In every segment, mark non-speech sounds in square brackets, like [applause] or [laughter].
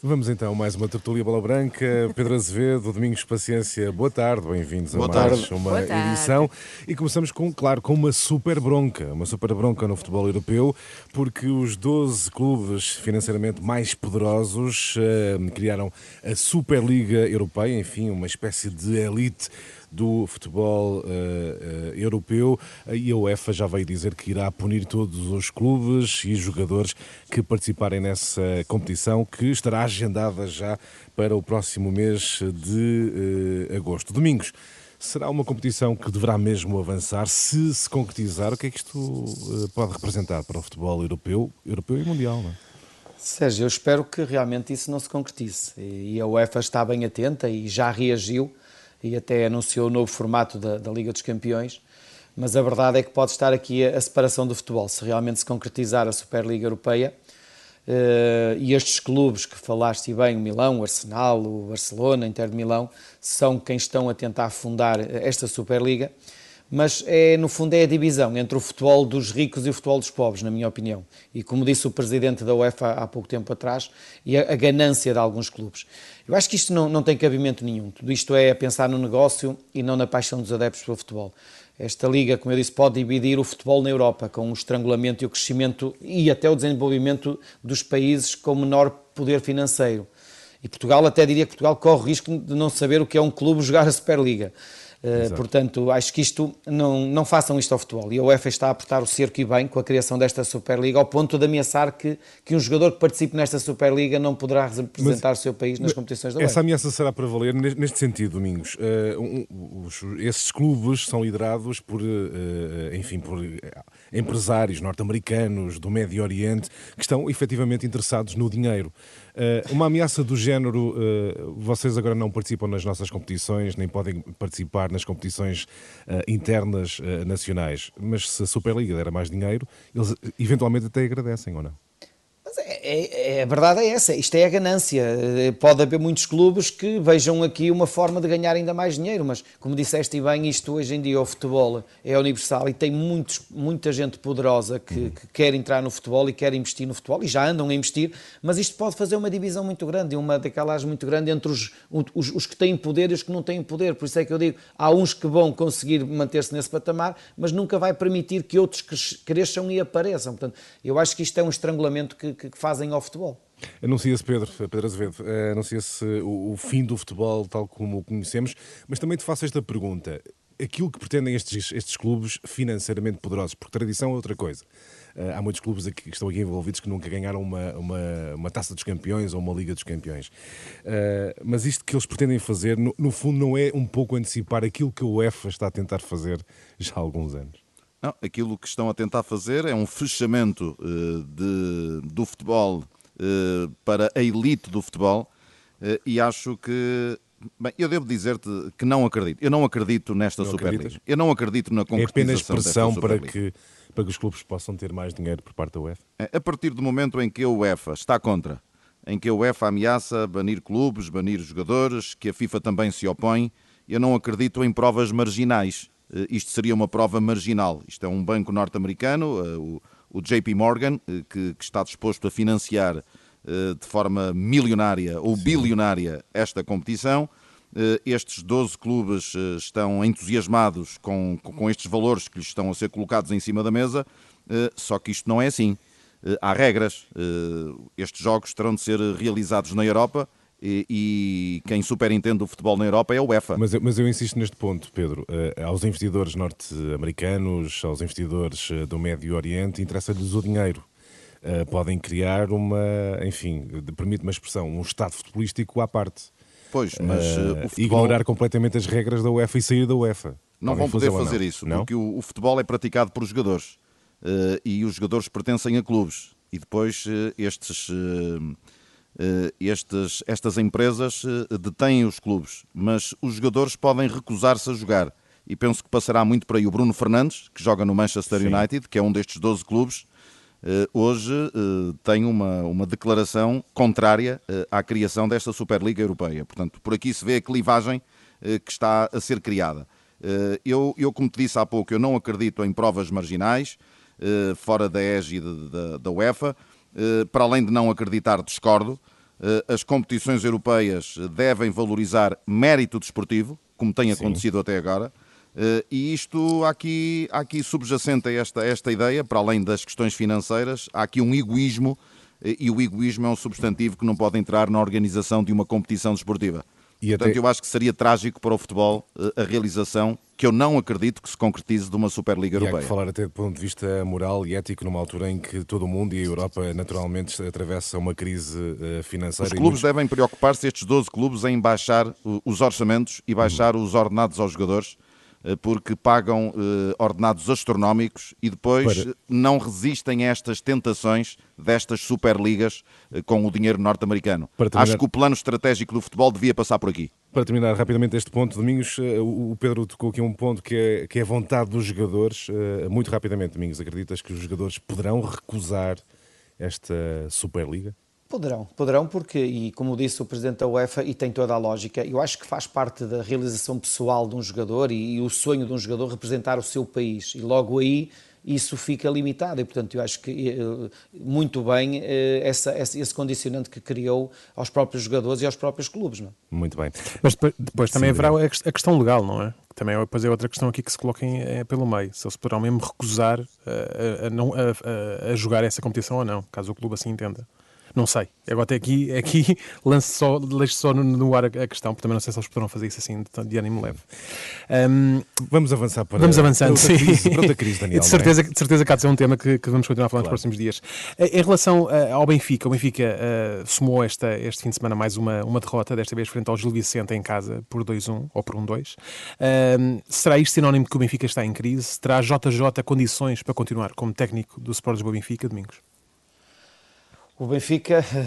Vamos então mais uma tertulia bola branca. Pedro Azevedo, Domingos Paciência, boa tarde, bem-vindos a mais tarde. uma Boa tarde. edição. E começamos com, claro, com uma super bronca, uma super bronca no futebol europeu, porque os 12 clubes financeiramente mais poderosos eh, criaram a Superliga Europeia, enfim, uma espécie de elite do futebol eh, eh, europeu e a UEFA já veio dizer que irá punir todos os clubes e jogadores que participarem nessa competição que estará agendada já para o próximo mês de eh, agosto. Domingos, será uma competição que deverá mesmo avançar se se concretizar? O que é que isto pode representar para o futebol europeu, europeu e mundial? Não é? Sérgio, eu espero que realmente isso não se concretize. E a UEFA está bem atenta e já reagiu e até anunciou o novo formato da, da Liga dos Campeões. Mas a verdade é que pode estar aqui a, a separação do futebol. Se realmente se concretizar a Superliga Europeia eh, e estes clubes que falaste bem, o Milão, o Arsenal, o Barcelona, Inter de Milão, são quem estão a tentar fundar esta Superliga mas é, no fundo é a divisão entre o futebol dos ricos e o futebol dos pobres, na minha opinião. E como disse o presidente da UEFA há pouco tempo atrás, e a, a ganância de alguns clubes. Eu acho que isto não, não tem cabimento nenhum. Tudo isto é a pensar no negócio e não na paixão dos adeptos pelo futebol. Esta liga, como eu disse, pode dividir o futebol na Europa com o estrangulamento e o crescimento e até o desenvolvimento dos países com menor poder financeiro. E Portugal, até diria que Portugal corre o risco de não saber o que é um clube jogar a Superliga. Uh, portanto, acho que isto não, não façam isto ao futebol. E a UEFA está a apertar o cerco e bem com a criação desta Superliga, ao ponto de ameaçar que, que um jogador que participe nesta Superliga não poderá representar Mas- o seu país nas competições da Essa UEFA. ameaça será para valer nes- neste sentido, Domingos. Eh, um- os- esses clubes são liderados por, eh, enfim, por empresários norte-americanos do Médio Oriente que estão efetivamente interessados no dinheiro. Uma ameaça do género, vocês agora não participam nas nossas competições, nem podem participar nas competições eh, internas eh, nacionais, mas se a Superliga der mais dinheiro, eles eventualmente até agradecem ou não? Mas é, é- é- a verdade é essa, isto é a ganância. Eh, Pode haver muitos clubes que vejam aqui uma forma de ganhar ainda mais dinheiro, mas como disseste bem, isto hoje em dia o futebol é universal e tem muitos, muita gente poderosa que, que quer entrar no futebol e quer investir no futebol e já andam a investir, mas isto pode fazer uma divisão muito grande, uma decalagem muito grande entre os, os, os que têm poder e os que não têm poder. Por isso é que eu digo, há uns que vão conseguir manter-se nesse patamar, mas nunca vai permitir que outros cres- cresçam e apareçam. Portanto, eu acho que isto é um estrangulamento que, que- fazem ao futebol. Anuncia-se, Pedro, Pedro Azevedo, eh, anuncia-se o, o fim do futebol tal como o conhecemos, mas também te faço esta pergunta. Aquilo que pretendem estes, estes clubes financeiramente poderosos, porque tradição é outra coisa. Eh, há muitos clubes aqui, que estão aqui envolvidos que nunca ganharam uma, uma, uma taça dos campeões ou uma liga dos campeões. Eh, mas isto que eles pretendem fazer, no, no fundo, não é um pouco antecipar aquilo que a UEFA está a tentar fazer já há alguns anos. Não, aquilo que estão a tentar fazer é um fechamento eh, de- do futebol eh, para a elite do futebol eh, e acho que. Bem, eu devo dizer-te que não acredito. Eu não acredito nesta Não Superliga. acreditas? Eu não acredito na É concretização apenas desta pressão para que, para que os clubes possam ter mais dinheiro por parte da UEFA? É, A partir do momento em que a UEFA está contra, em que a UEFA ameaça banir clubes, banir jogadores, que a FIFA também se opõe, eu não acredito em provas marginais. Eh, Isto seria uma prova marginal. Isto é um banco norte-americano, eh, o- JP Morgan, eh, que, que está disposto a financiar de forma milionária ou bilionária esta competição. Estes 12 clubes estão entusiasmados com, com estes valores que lhes estão a ser colocados em cima da mesa, só que isto não é assim. Há regras. Estes jogos terão de ser realizados na Europa e, e quem superintende o futebol na Europa é a UEFA. Mas eu, mas eu insisto neste ponto, Pedro. Eh, aos investidores norte-americanos, aos investidores eh, do Médio Oriente, interessa-lhes o dinheiro. Eh, podem criar uma, enfim, permite-me a expressão, um estado futebolístico à parte. Pois, mas futebol Ignorar completamente as regras da UEFA e sair da UEFA. não Podem vão poder fazer não? isso, Não? porque o, o futebol é praticado por jogadores e os jogadores pertencem a clubes e depois estes, estes, estas empresas eh, detêm os clubes, mas os jogadores podem recusar-se a jogar e penso que passará muito por aí. O Bruno Fernandes, que joga no Manchester Sim. United, que é um destes 12 clubes, eh, hoje eh, tem uma, uma declaração contrária eh, à criação desta Superliga Europeia. Portanto, por aqui se vê a clivagem eh, que está a ser criada. Eh, Eu, eu, como te disse há pouco, eu não acredito em provas marginais eh, fora da égide da, da UEFA. Eh, Para além de não acreditar, discordo. as competições europeias devem valorizar mérito desportivo, como tem acontecido Sim. até agora. E isto, aqui, aqui subjacente a esta, esta ideia, para além das questões financeiras, há aqui um egoísmo, e o egoísmo é um substantivo que não pode entrar na organização de uma competição desportiva. E Portanto, até... eu acho que seria trágico para o futebol a realização que eu não acredito que se concretize de uma Superliga Europeia. E há que falar até do ponto de vista moral e ético numa altura em que todo o mundo e a Europa naturalmente atravessa uma crise eh, financeira. Os clubes muitos... devem preocupar-se, estes 12 clubes, em baixar os orçamentos e baixar uhum. os ordenados aos jogadores eh, porque pagam eh, ordenados astronómicos e depois Para... não resistem a estas tentações destas superligas com o dinheiro norte-americano. Acho que o plano estratégico do futebol devia passar por aqui. Para terminar rapidamente este ponto, Domingos, eh, o Pedro tocou aqui um ponto que é, que é a vontade dos jogadores. Eh, muito rapidamente, Domingos, acreditas que os jogadores poderão recusar esta Superliga? Poderão, poderão, porque, e como disse o Presidente da UEFA, e tem toda a lógica, eu acho que faz parte da realização pessoal de um jogador e, e o sonho de um jogador representar o seu país. E logo aí isso fica limitado e, portanto, eu acho que eh, muito bem eh, essa, esse condicionante que criou aos próprios jogadores e aos próprios clubes. Não? É? Muito bem. Mas depois, depois também haverá a questão legal, não é? Também depois é outra questão aqui que se coloca em, é, pelo meio. Se eles poderão mesmo recusar a, a, não, a, a jogar essa competição ou não, caso o clube assim entenda. Não sei. Agora até aqui, aqui [laughs] lance só, deixo só no, no, ar a, questão, porque também não sei se eles poderão fazer isso assim de, de ânimo leve. Um, vamos avançar para, vamos avançando, para outra, crise, outra crise, Daniel. [laughs] de, é? certeza, é? de certeza que há de ser um tema que, que vamos continuar a falar claro. nos próximos dias. Em relação uh, ao Benfica, o Benfica uh, somou esta, este fim de semana mais uma, uma derrota, desta vez frente ao Gil Vicente em casa, por 2-1 ou por 1-2. Um, será isto sinónimo que o Benfica está em crise? Terá JJ condições para continuar como técnico do Sport Lisboa Benfica, Domingos? O Benfica eh,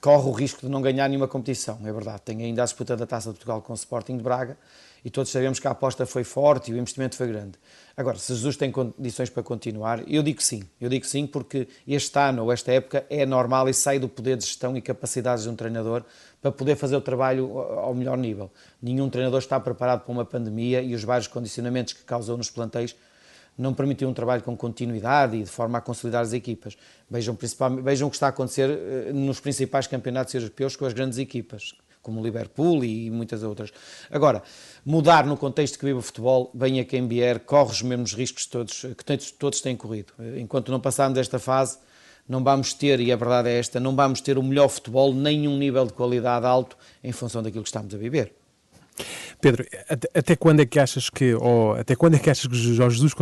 corre o risco de não ganhar nenhuma competição, é verdade. Tem ainda a disputa da Taça de Portugal com o Sporting de Braga e todos sabemos que a aposta foi forte e o investimento foi grande. Agora, se Jesus tem condições para continuar, eu digo sim. Eu digo sim porque este ano ou esta época é normal e sai do poder de gestão e capacidades de um treinador para poder fazer o trabalho ao melhor nível. Nenhum treinador está preparado para uma pandemia e os vários condicionamentos que causou nos planteios não permitiu um trabalho com continuidade e de forma a consolidar as equipas. Vejam, vejam o que está a acontecer eh, nos principais campeonatos europeus com as grandes equipas, como o Liverpool e muitas outras. Agora, mudar no contexto que vive o futebol, venha quem vier, corre os mesmos riscos todos, que todos têm corrido. Eh, enquanto não passarmos esta fase, não vamos ter, e a verdade é esta, não vamos ter o melhor futebol, nem um nível de qualidade alto em função daquilo que estamos a viver. Pedro, até, quando é que achas que, ou até quando é que achas que Jorge Jesus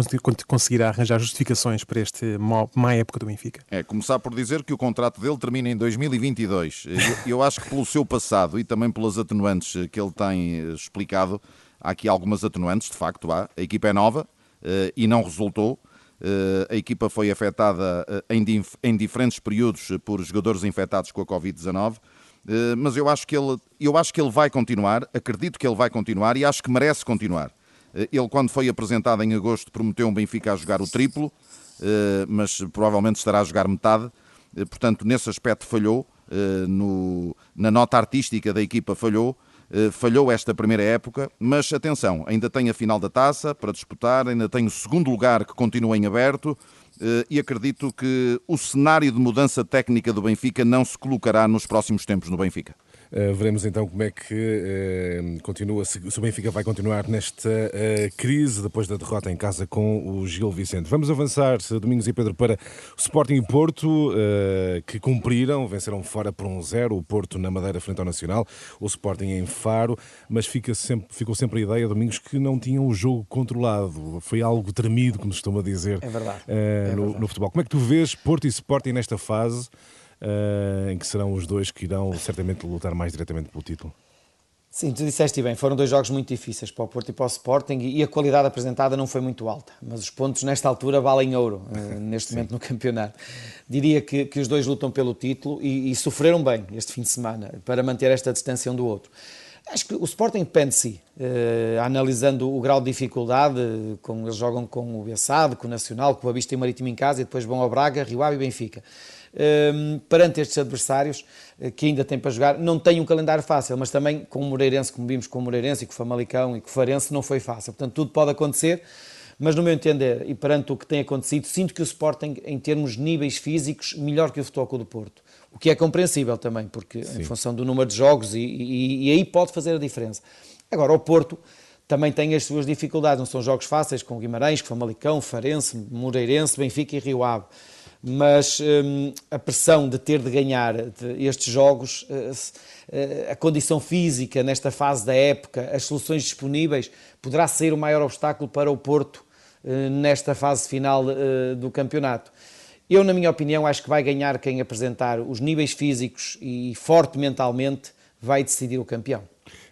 conseguirá arranjar justificações para este má época do Benfica? É, começar por dizer que o contrato dele termina em 2022. Eu, acho que pelo seu passado e também pelas atenuantes que ele tem eh, explicado, há aqui algumas atenuantes, de facto há. A equipa é nova uh, e não resultou. Uh, a equipa foi afetada em diferentes períodos por jogadores infectados com a Covid-19. Eh, mas eu acho, que ele, eu acho que ele vai continuar, acredito que ele vai continuar e acho que merece continuar. Eh, ele, quando foi apresentado em agosto, prometeu um Benfica a jogar o triplo, eh, mas provavelmente estará a jogar metade. Portanto, nesse aspecto falhou, no, na nota artística da equipa falhou, falhou esta primeira época, mas atenção, ainda tem a final da taça para disputar, ainda tem o segundo lugar que continua em aberto, e acredito que o cenário de mudança técnica do Benfica não se colocará nos próximos tempos no Benfica. Uh, veremos então como é que uh, continua, se, o Benfica vai continuar nesta uh, crise depois da derrota em casa com o Gil Vicente. Vamos avançar, Domingos e Pedro, para o Sporting e Porto, que cumpriram, venceram fora por um zero, o Porto na Madeira frente ao Nacional, o Sporting em Faro, mas fica sempre, ficou sempre a ideia, Domingos, que não tinham o jogo controlado. Foi algo tremido, como se costuma dizer, é verdade. É no, no futebol. Como é que tu vês Porto e Sporting nesta fase? Uh, em que serão os dois que irão certamente lutar mais diretamente pelo título. Sim, tu disseste bem, foram dois jogos muito difíceis para o Porto e para o Sporting e a qualidade apresentada não foi muito alta, mas os pontos nesta altura valem ouro, uh, [laughs] neste momento no campeonato. Diria que, que os dois lutam pelo título e, e, sofreram bem este fim de semana para manter esta distância um do outro. Acho que o Sporting depende de si, uh, analisando o grau de dificuldade, como eles jogam com o Bessado, com o Nacional, com o Avista e Marítimo em casa e depois vão ao Braga, Rio Ave e Benfica. Ehm, perante estes adversários eh, que ainda têm para jogar. Não tem um calendário fácil, mas também com o Moreirense, como vimos com o Moreirense e com o Famalicão e com o Farense, não foi fácil. Portanto, tudo pode acontecer. Mas, no meu entender, e perante o que tem acontecido, sinto que o Sporting, em termos de níveis físicos, melhor que o Futebol Clube do Porto. O que é compreensível também, porque Sim. em função do número de jogos, e, e, e aí pode fazer a diferença. Agora, o Porto também tem as suas dificuldades, não são jogos fáceis, com Guimarães, com Famalicão, Farense, Moreirense, Benfica e Rio Ave. Mas hum, a pressão de ter de ganhar estes jogos, uh, a condição física nesta fase da época, as soluções disponíveis, poderá ser o maior obstáculo para o Porto uh, nesta fase final do campeonato. Eu, na minha opinião, acho que vai ganhar quem apresentar os níveis físicos e forte mentalmente vai decidir o campeão.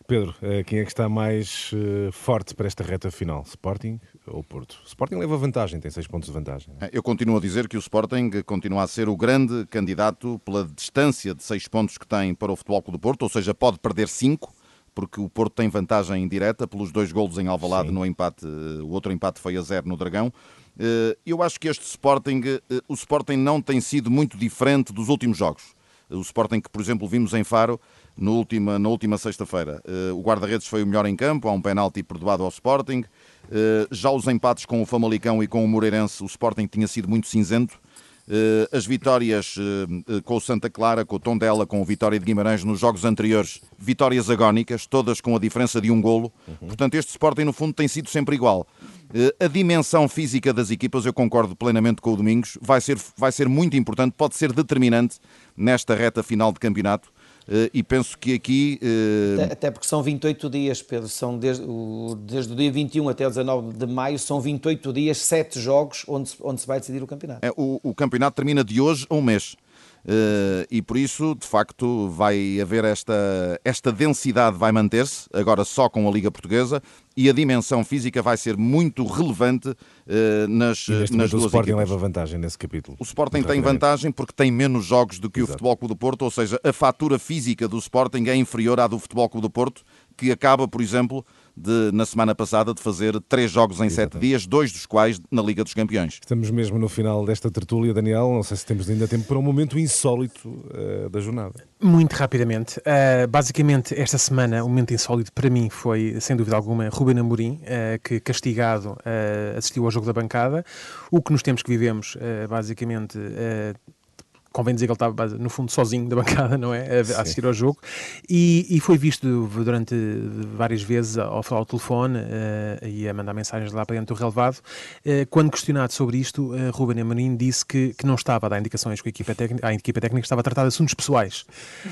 Pedro, eh, quem é que está mais eh, forte para esta reta final? Sporting ou Porto? Sporting leva vantagem, tem seis pontos de vantagem. É? Eu continuo a dizer que o Sporting continua a ser o grande candidato pela distância de seis pontos que tem para o Futebol Clube do Porto, ou seja, pode perder cinco, porque o Porto tem vantagem direta pelos dois golos em Alvalade Sim. no empate, eh, o outro empate foi a zero no Dragão. Eu acho que este Sporting, o Sporting não tem sido muito diferente dos últimos jogos. O Sporting que, por exemplo, vimos em Faro, no última, na última sexta-feira. Uh, o guarda-redes foi o melhor em campo, há um penalti perdoado ao Sporting. Uh, já os empates com o Famalicão e com o Moreirense, o Sporting tinha sido muito cinzento. Uh, as vitórias com o Santa Clara, com o Tondela, com o Vitória de Guimarães nos jogos anteriores, vitórias agónicas, todas com a diferença de um golo. Uhum. Portanto, este Sporting, no fundo, tem sido sempre igual. A dimensão física das equipas, eu concordo plenamente com o Domingos, vai ser, vai ser muito importante, pode ser determinante nesta reta final de campeonato. Eh, e penso que aqui. Eh, até, até, porque são 28 dias, Pedro, são desde o, desde o dia 21 até o 19 de maio, são 28 dias, 7 jogos onde, onde se vai decidir o campeonato. É, o, o campeonato termina de hoje a um mês. Uh, e por isso, de facto, vai haver esta, esta densidade vai manter-se, agora só com a Liga Portuguesa, e a dimensão física vai ser muito relevante uh, nas, nas duas O Sporting equipas. leva vantagem nesse capítulo. O Sporting tem vantagem porque tem menos jogos do que Exato. o Futebol Clube do Porto, ou seja, a fatura física do Sporting é inferior à do Futebol Clube do Porto, que acaba, por exemplo, de, na semana passada de fazer três jogos em Exatamente. sete dias, dois dos quais na Liga dos Campeões. Estamos mesmo no final desta tertúlia, Daniel. Não sei se temos ainda tempo para um momento insólito uh, da jornada. Muito rapidamente. Uh, basicamente, esta semana, o momento insólito para mim foi, sem dúvida alguma, Ruben Amorim, uh, que castigado assistiu ao jogo da bancada. O que nos tempos que vivemos, basicamente convém dizer que ele estava, no fundo, sozinho da [laughs] bancada, não é? A, assistir ao jogo. E, e, foi visto durante várias vezes ao, ao telefone uh, e a mandar mensagens lá para dentro do relevado. Uh, quando questionado sobre isto, uh, Ruben Amorim disse que, que não estava a dar indicações com a equipa técnica, a equipa técnica estava a tratar de assuntos pessoais.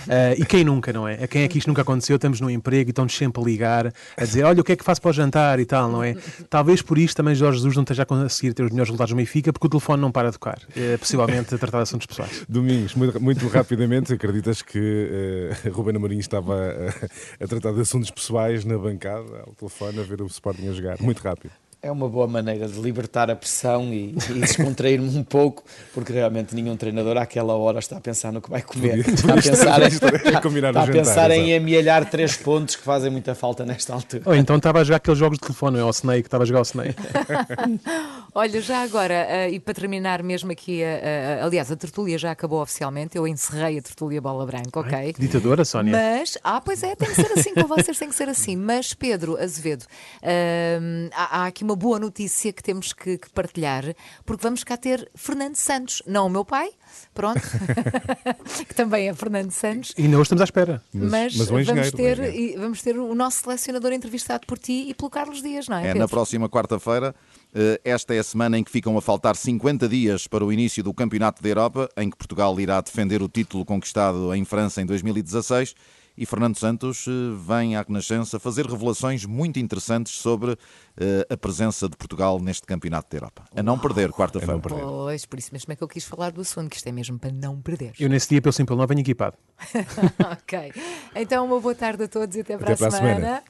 Uh, e quem nunca, não é? A quem é que isto nunca aconteceu? Estamos no emprego e estão-nos sempre a ligar, a dizer, olha, o que é que faço para o jantar e tal, não é? Talvez por isto também Jorge Jesus não esteja a conseguir ter os melhores resultados no Benfica, porque o telefone não para de tocar. possivelmente a tratar de assuntos pessoais. Domingos, muito, muito rapidamente, acreditas que uh, Ruben Amorim estava a, a, tratar de assuntos pessoais na bancada, ao telefone, a ver o Sporting a jogar? Muito rápido. É uma boa maneira de libertar a pressão e, e descontrair-me um pouco, porque realmente nenhum treinador àquela hora está a pensar no que vai comer. Está a pensar, em, está, está a pensar em amealhar três pontos que fazem muita falta nesta altura. Ou então estava a jogar aqueles jogos de telefone, é o Snake, estava a jogar o Snake. [laughs] Olha, já agora, uh, e para terminar mesmo aqui, uh, uh, aliás, a tertúlia já acabou oficialmente, eu encerrei a tertúlia Bola Branca, ok? Ai, ditadora, Sónia. Mas, ah, pois é, tem que ser assim, com vocês tem que ser assim. Mas, Pedro Azevedo, há, há aqui uma boa notícia que temos que, que, partilhar, porque vamos cá ter Fernando Santos, não o meu pai, pronto, [laughs] que também é Fernando Santos. E hoje estamos à espera. Mas, mas, mas vamos, ter, vamos ter o nosso selecionador entrevistado por ti e pelo Carlos Dias, não é? É Pedro? na próxima quarta-feira. Eh, esta é a semana em que ficam a faltar 50 dias para o início do Campeonato da Europa, em que Portugal irá defender o título conquistado em França em 2016 e Fernando Santos eh, vem à Renascença fazer revelações muito interessantes sobre eh, a presença de Portugal neste Campeonato da Europa. A não perder, quarta-feira. Pois, por isso mesmo é que eu quis falar do assunto, que isto é mesmo para não perder. Eu nesse dia, pelo simples não venho equipado. [laughs] ok. Então, uma boa tarde a todos e até para, até a, para semana. a semana.